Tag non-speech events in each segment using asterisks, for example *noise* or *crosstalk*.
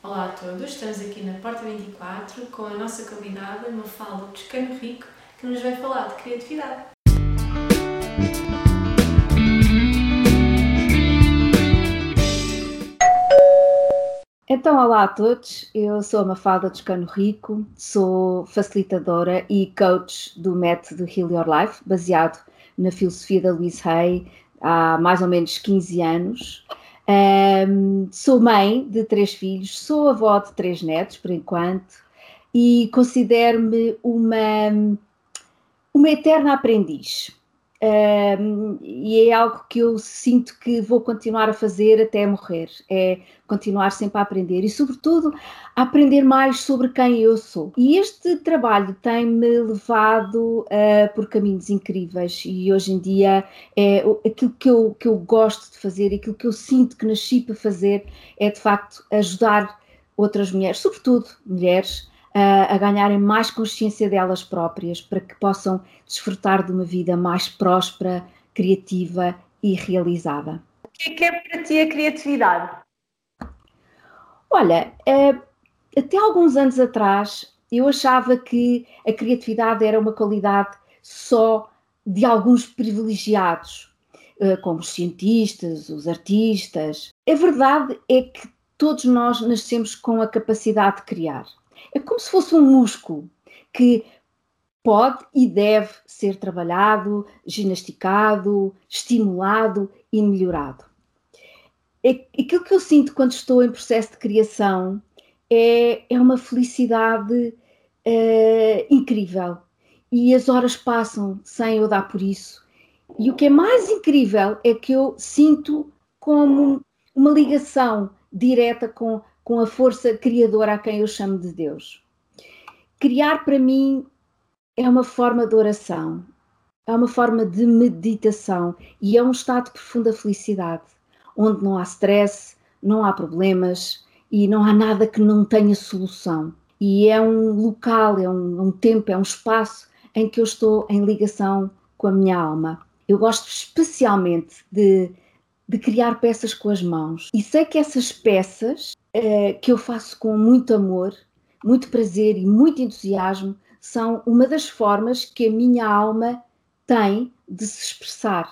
Olá a todos, estamos aqui na Porta 24 com a nossa convidada Mafalda Toscano Rico, que nos vai falar de criatividade. Então, olá a todos, eu sou a Mafalda Toscano Rico, sou facilitadora e coach do método Heal Your Life, baseado na filosofia da Louise Hay há mais ou menos 15 anos. Um, sou mãe de três filhos, sou avó de três netos, por enquanto, e considero-me uma, uma eterna aprendiz. E é algo que eu sinto que vou continuar a fazer até morrer, é continuar sempre a aprender e, sobretudo, a aprender mais sobre quem eu sou. E este trabalho tem-me levado uh, por caminhos incríveis e hoje em dia é aquilo que eu, que eu gosto de fazer, aquilo que eu sinto que nasci para fazer é de facto ajudar outras mulheres, sobretudo mulheres, a ganharem mais consciência delas próprias para que possam desfrutar de uma vida mais próspera, criativa e realizada. O que é, é para ti a criatividade? Olha, eh, até alguns anos atrás eu achava que a criatividade era uma qualidade só de alguns privilegiados, eh, como os cientistas, os artistas. A verdade é que todos nós nascemos com a capacidade de criar. É como se fosse um músculo que pode e deve ser trabalhado, ginasticado, estimulado e melhorado. É, aquilo que eu sinto quando estou em processo de criação é, é uma felicidade é, incrível e as horas passam sem eu dar por isso. E o que é mais incrível é que eu sinto como uma ligação direta com com a força criadora a quem eu chamo de Deus. Criar para mim é uma forma de oração, é uma forma de meditação e é um estado de profunda felicidade, onde não há stress, não há problemas e não há nada que não tenha solução. E é um local, é um, um tempo, é um espaço em que eu estou em ligação com a minha alma. Eu gosto especialmente de, de criar peças com as mãos e sei que essas peças eh, que eu faço com muito amor, muito prazer e muito entusiasmo, são uma das formas que a minha alma tem de se expressar.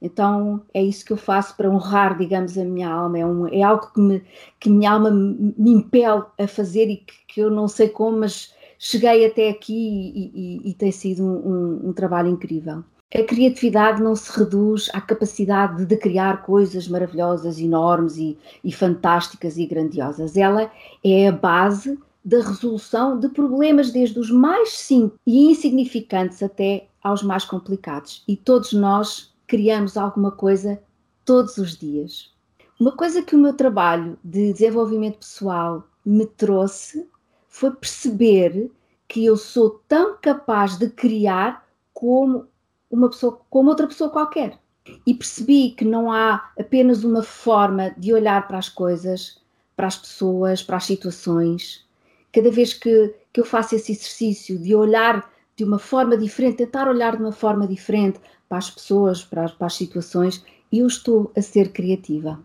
Então é isso que eu faço para honrar, digamos, a minha alma. É, um, é algo que, me, que minha alma me impele a fazer e que, que eu não sei como, mas cheguei até aqui e, e, e tem sido um, um, um trabalho incrível. A criatividade não se reduz à capacidade de criar coisas maravilhosas, enormes e, e, fantásticas e grandiosas. Ela é a base da resolução de problemas, desde os mais simples e insignificantes até aos mais complicados. E todos nós criamos alguma coisa todos os dias. Uma coisa que o meu trabalho de desenvolvimento pessoal me trouxe foi perceber que eu sou tão capaz de criar como uma pessoa como outra pessoa qualquer. E percebi que não há apenas uma forma de olhar para as coisas, para as pessoas, para as situações. Cada vez que, que eu faço esse exercício de olhar de uma forma diferente, tentar olhar de uma forma diferente para as pessoas, para as, para as situações, eu estou a ser criativa.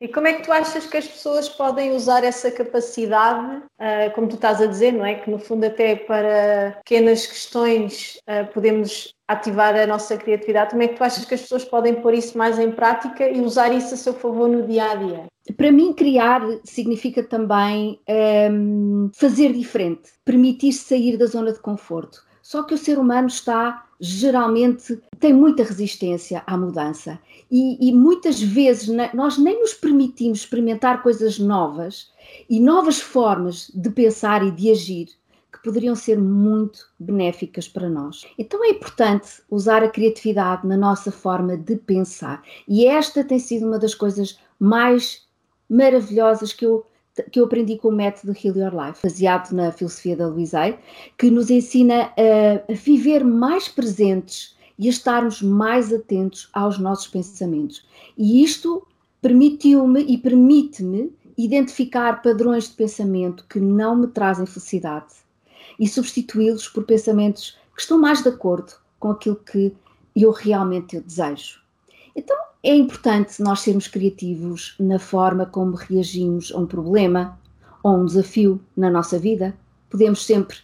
E como é que tu achas que as pessoas podem usar essa capacidade, uh, como tu estás a dizer, não é? Que no fundo até para pequenas questões uh, podemos ativar a nossa criatividade. Como é que tu achas que as pessoas podem pôr isso mais em prática e usar isso a seu favor no dia a dia? Para mim, criar significa também um, ehm, fazer diferente, permitir-se sair da zona de conforto. Só que o ser humano está geralmente tem muita resistência à mudança e, e muitas vezes nós nem nos permitimos experimentar coisas novas e novas formas de pensar e de agir que poderiam ser muito benéficas para nós. Então é importante usar a criatividade na nossa forma de pensar e esta tem sido uma das coisas mais maravilhosas que eu que eu aprendi com o método Heal Your Life, baseado na filosofia da Louise Hay, que nos ensina a, viver mais presentes e a estarmos mais atentos aos nossos pensamentos. E isto permitiu-me e permite-me identificar padrões de pensamento que não me trazem felicidade e substituí-los por pensamentos que estão mais de acordo com aquilo que eu realmente desejo. Então, é importante nós sermos criativos na forma como reagimos a um problema ou um desafio na nossa vida, podemos sempre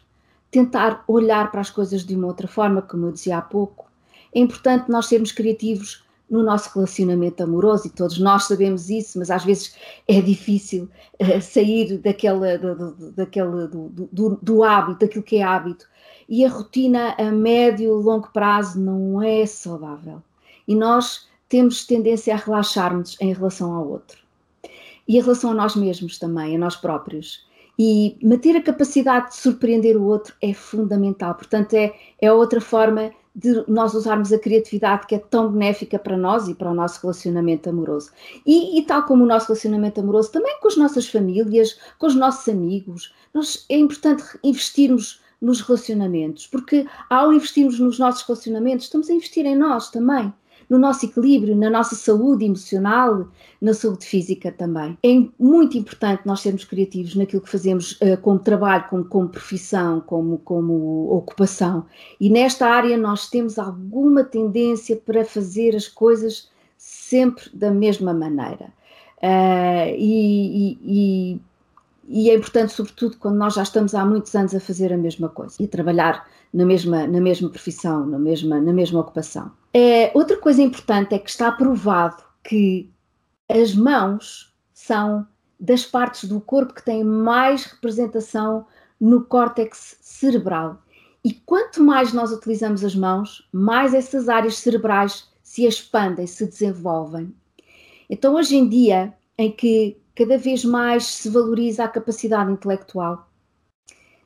tentar olhar para as coisas de uma outra forma, como eu dizia há pouco. É importante nós sermos criativos no nosso relacionamento amoroso, e todos nós sabemos isso, mas às vezes é difícil uh, sair daquela, do, do, daquele, do, do, do, hábito, daquilo que é hábito. E a rotina a médio e longo prazo não é saudável. E nós temos tendência a relaxarmos em relação ao outro. E em relação a nós mesmos também, a nós próprios. E manter a capacidade de surpreender o outro é fundamental. Portanto, é, é outra forma de nós usarmos a criatividade que é tão benéfica para nós e para o nosso relacionamento amoroso. E, e, tal como o nosso relacionamento amoroso, também com as nossas famílias, com os nossos amigos, nós, é importante investirmos nos relacionamentos, porque ao investirmos nos nossos relacionamentos, estamos a investir em nós também no nosso equilíbrio, na nossa saúde emocional, na saúde física também. É muito importante nós sermos criativos naquilo que fazemos uh, como trabalho, como, como profissão, como, como ocupação. E nesta área nós temos alguma tendência para fazer as coisas sempre da mesma maneira. Uh, e, e, e, é importante, sobretudo, quando nós já estamos há muitos anos a fazer a mesma coisa e a trabalhar na mesma, na mesma profissão, na mesma, na mesma ocupação. É, outra coisa importante é que está provado que as mãos são das partes do corpo que têm mais representação no córtex cerebral. E quanto mais nós utilizamos as mãos, mais essas áreas cerebrais se expandem, se desenvolvem. Então, hoje em dia, em que cada vez mais se valoriza a capacidade intelectual,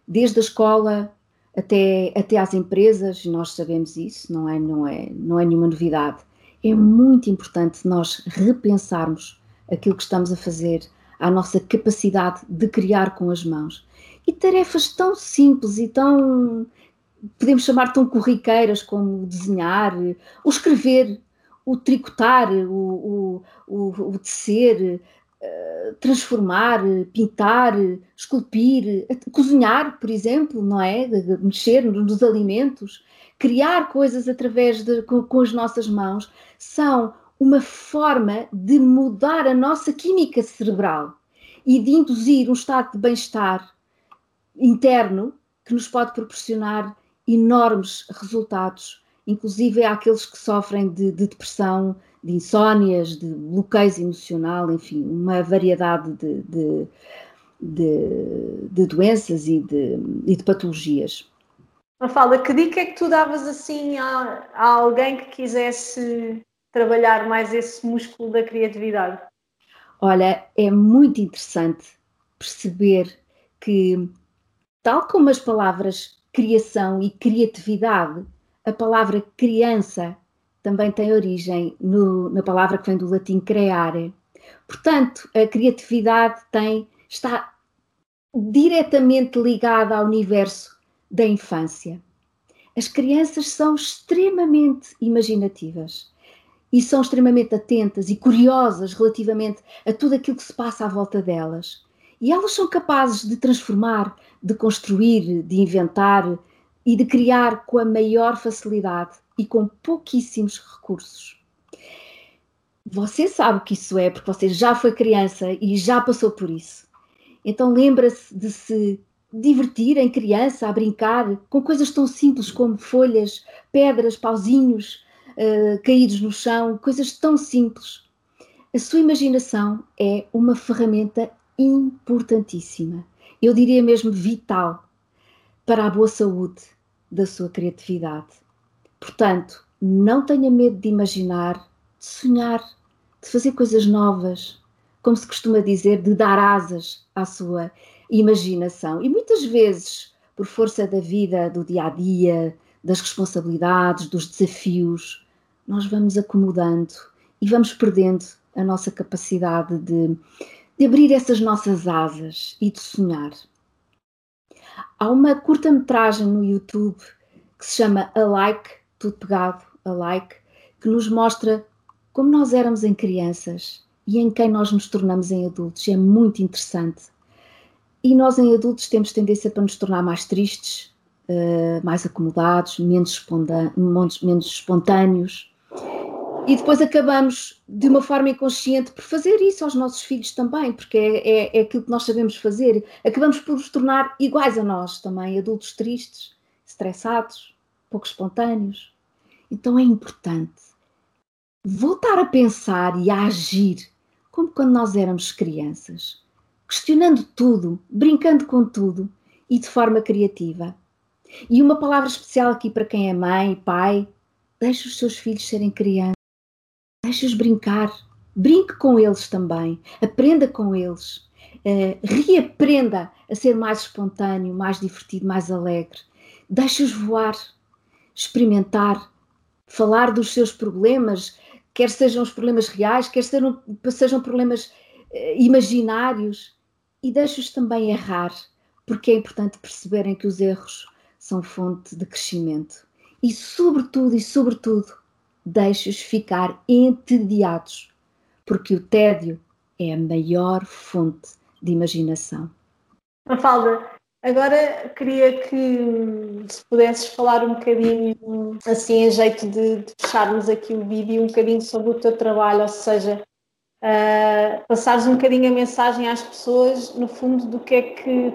desde a escola até, até às empresas, nós sabemos isso, não é, não, é, não é nenhuma novidade. É muito importante nós repensarmos aquilo que estamos a fazer, a nossa capacidade de criar com as mãos. E tarefas tão simples e tão, podemos chamar tão corriqueiras como desenhar, o escrever, o tricotar, o, o, o, o tecer, transformar, pintar, esculpir, cozinhar, por exemplo, não é? Mexer nos alimentos, criar coisas através de com, com as nossas mãos, são uma forma de mudar a nossa química cerebral e de induzir um estado de bem-estar interno que nos pode proporcionar enormes resultados, inclusive àqueles que sofrem de, de depressão, de insónias, de bloqueios emocional, enfim, uma variedade de, de, de, de doenças e de, e de patologias. Mafalda, que dica é que tu davas assim a, a alguém que quisesse trabalhar mais esse músculo da criatividade? Olha, é muito interessante perceber que, tal como as palavras criação e criatividade, a palavra criança também tem origem no, na palavra que vem do latim creare. Portanto, a criatividade tem, está diretamente ligada ao universo da infância. As crianças são extremamente imaginativas e são extremamente atentas e curiosas relativamente a tudo aquilo que se passa à volta delas. E elas são capazes de transformar, de construir, de inventar e de criar com a maior facilidade e com pouquíssimos recursos. Você sabe o que isso é, porque você já foi criança e já passou por isso. Então lembra-se de se divertir em criança, a brincar com coisas tão simples como folhas, pedras, pauzinhos uh, caídos no chão, coisas tão simples. A sua imaginação é uma ferramenta importantíssima, eu diria mesmo vital, para a boa saúde da sua criatividade. Portanto, não tenha medo de imaginar, de sonhar, de fazer coisas novas, como se costuma dizer, de dar asas à sua imaginação. E muitas vezes, por força da vida, do dia a dia, das responsabilidades, dos desafios, nós vamos acomodando e vamos perdendo a nossa capacidade de, de abrir essas nossas asas e de sonhar. Há uma curta-metragem no YouTube que se chama A Like tudo pegado a like, que nos mostra como nós éramos em crianças e em quem nós nos tornamos em adultos. É muito interessante. E nós em adultos temos tendência para nos tornar mais tristes, uh, mais acomodados, menos, menos espontâneos. E depois acabamos, de uma forma inconsciente, por fazer isso aos nossos filhos também, porque é, é, é aquilo que nós sabemos fazer. Acabamos por os tornar iguais a nós também, adultos tristes, estressados, pouco espontâneos. Então é importante voltar a pensar e a agir como quando nós éramos crianças, questionando tudo, brincando com tudo e de forma criativa. E uma palavra especial aqui para quem é mãe, pai, deixe os seus filhos serem crianças, deixe-os brincar, brinque com eles também, aprenda com eles, uh, reaprenda a ser mais espontâneo, mais divertido, mais alegre, deixe-os voar, experimentar, falar dos seus problemas, quer sejam os problemas reais, quer sejam, sejam problemas uh, imaginários, e deixe-os também errar, porque é importante perceberem que os erros são fonte de crescimento. E, sobretudo, e sobretudo, deixe-os ficar entediados, porque o tédio é a maior fonte de imaginação. Mafalda, agora queria que se pudesses falar um bocadinho, assim, a jeito de, de fecharmos aqui o vídeo, um bocadinho sobre o teu trabalho, ou seja, uh, passares um bocadinho a mensagem às pessoas, no fundo, do que é que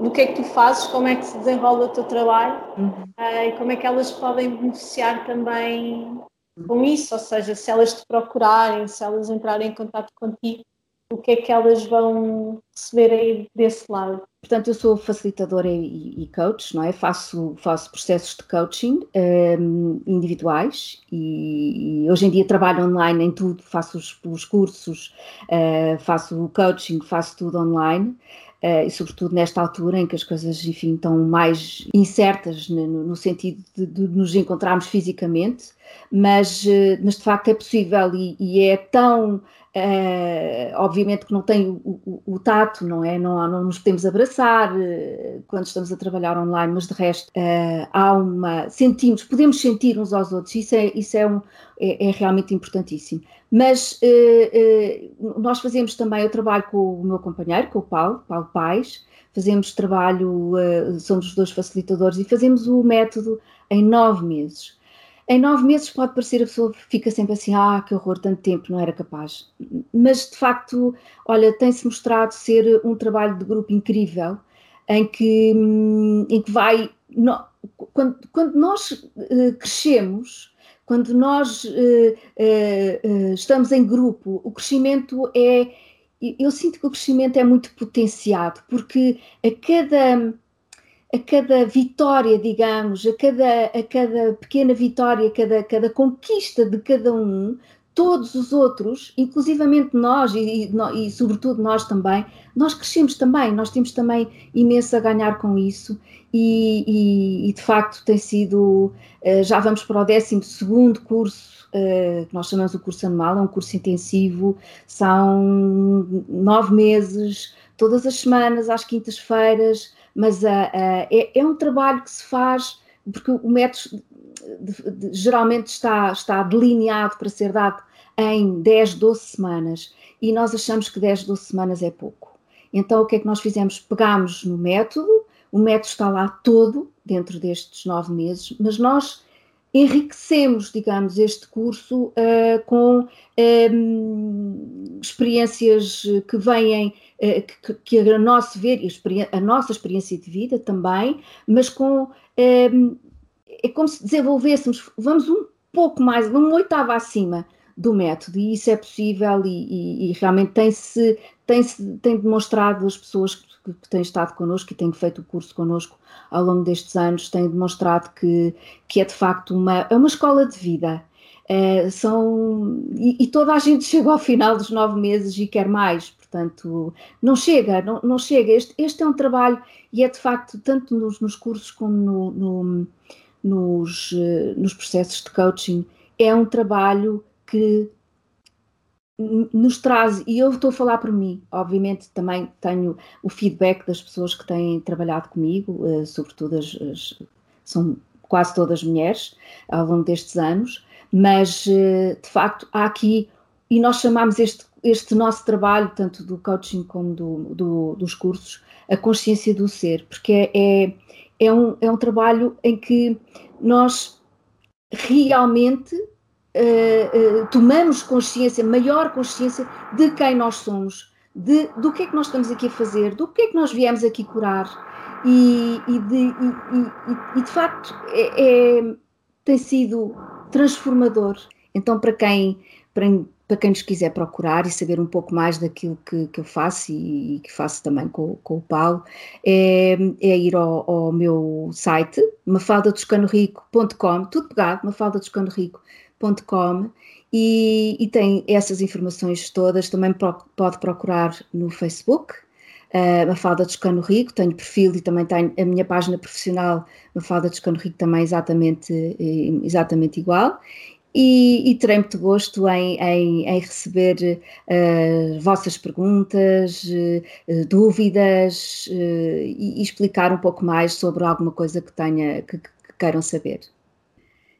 do que é que tu fazes, como é que se desenrola o teu trabalho uhum. uh, e como é que elas podem beneficiar também com isso, ou seja, se elas te procurarem, se elas entrarem em contato contigo, o que é que elas vão receber aí desse lado? Portanto, eu sou facilitadora e, coach, não é? Faço, faço processos de coaching um, ehm, individuais e, e, hoje em dia trabalho online em tudo, faço os, os cursos, uh, faço o coaching, faço tudo online. Uh, e sobretudo nesta altura em que as coisas, enfim, estão mais incertas no, no sentido de, de, nos encontrarmos fisicamente, mas, uh, mas de facto é possível e, e é tão Uh, obviamente que não tem o, o, o, tato, não é? Não, não nos podemos abraçar uh, quando estamos a trabalhar online, mas de resto uh, há uma. sentimos, podemos sentir uns aos outros, isso é, isso é, um, é, é realmente importantíssimo. Mas nós fazemos também, eu trabalho com o meu companheiro, com o Paulo, Paulo Pais, fazemos trabalho, somos os dois facilitadores e fazemos o método em nove meses. Em nove meses pode parecer a pessoa fica sempre assim, ah, que horror, tanto tempo, não era capaz. Mas de facto, olha, tem-se mostrado ser um trabalho de grupo incrível, em que, hum, em que vai. No, quando, quando, nós uh, crescemos, quando nós uh, uh, estamos em grupo, o crescimento é. Eu sinto que o crescimento é muito potenciado, porque a cada a cada vitória, digamos, a cada, a cada pequena vitória, cada, cada conquista de cada um, todos os outros, inclusivamente nós e, e, e, sobretudo nós também, nós crescemos também, nós temos também imenso a ganhar com isso e, e de facto tem sido, eh, já vamos para o 12 segundo curso, eh, que nós chamamos o curso anual, é um curso intensivo, são nove meses, todas as semanas, às quintas-feiras, mas uh, uh, é, é, um trabalho que se faz, porque o método de, de, geralmente está, está delineado para ser dado em 10, 12 semanas, e nós achamos que 10, 12 semanas é pouco. Então, o que é que nós fizemos? Pegámos no método, o método está lá todo, dentro destes nove meses, mas nós enriquecemos, digamos, este curso uh, com experiências que vêm que, que a nosso ver, a nossa experiência de vida também, mas com é, é como se desenvolvêssemos, vamos um pouco mais, uma oitava acima do método, e isso é possível e, e, e realmente tem-se tem, -se, tem demonstrado as pessoas que, que, têm estado connosco e têm feito o curso connosco ao longo destes anos, têm demonstrado que, que é de facto uma, é uma escola de vida. É, são, e, e, toda a gente *laughs* chega ao final dos nove meses e quer mais, Portanto, não chega, não, não chega. Este, este, é um trabalho e é de facto, tanto nos, nos cursos como no, no, nos, eh, nos processos de coaching, é um trabalho que nos traz, e eu estou a falar por mim, obviamente também tenho o feedback das pessoas que têm trabalhado comigo, eh, sobretudo as, as, são quase todas mulheres ao longo destes anos, mas eh, de facto há aqui, e nós chamamos este este nosso trabalho, tanto do coaching como do, do, dos cursos, a consciência do ser, porque é, é, é, um, é um trabalho em que nós realmente uh, uh, tomamos consciência, maior consciência de quem nós somos, de, do que é que nós estamos aqui a fazer, do que é que nós viemos aqui curar. E, e, de, e, e de, facto é, é, tem sido transformador. Então, para quem, para, para quem nos quiser procurar e saber um pouco mais daquilo que, que eu faço e, e, que faço também com, com o Paulo, é, é ir ao, ao, meu site, mafaldadoscanorico.com, tudo pegado, mafaldadoscanorico.com e, e tem essas informações todas. Também pode procurar no Facebook, uh, Mafalda Toscano Rico, tenho perfil e também tenho a minha página profissional, Mafalda Toscano Rico, também exatamente, eh, exatamente igual. E, e, terei muito gosto em, em, em receber uh, vossas perguntas, uh, dúvidas uh, e, e, explicar um pouco mais sobre alguma coisa que, tenha, que, que queiram saber.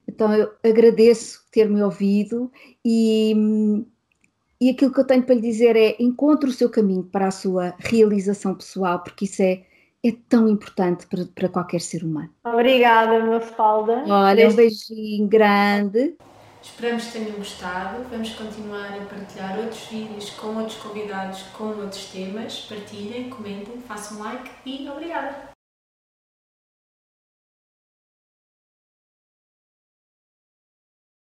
Então eu agradeço ter-me ouvido e, e aquilo que eu tenho para lhe dizer é encontre o seu caminho para a sua realização pessoal, porque isso é, é tão importante para, para qualquer ser humano. Obrigada, Mafalda. Olha, um beijinho grande. Esperamos que tenham gostado. Vamos continuar a partilhar outros vídeos com outros convidados, com outros temas. Partilhem, comentem, façam like e obrigada!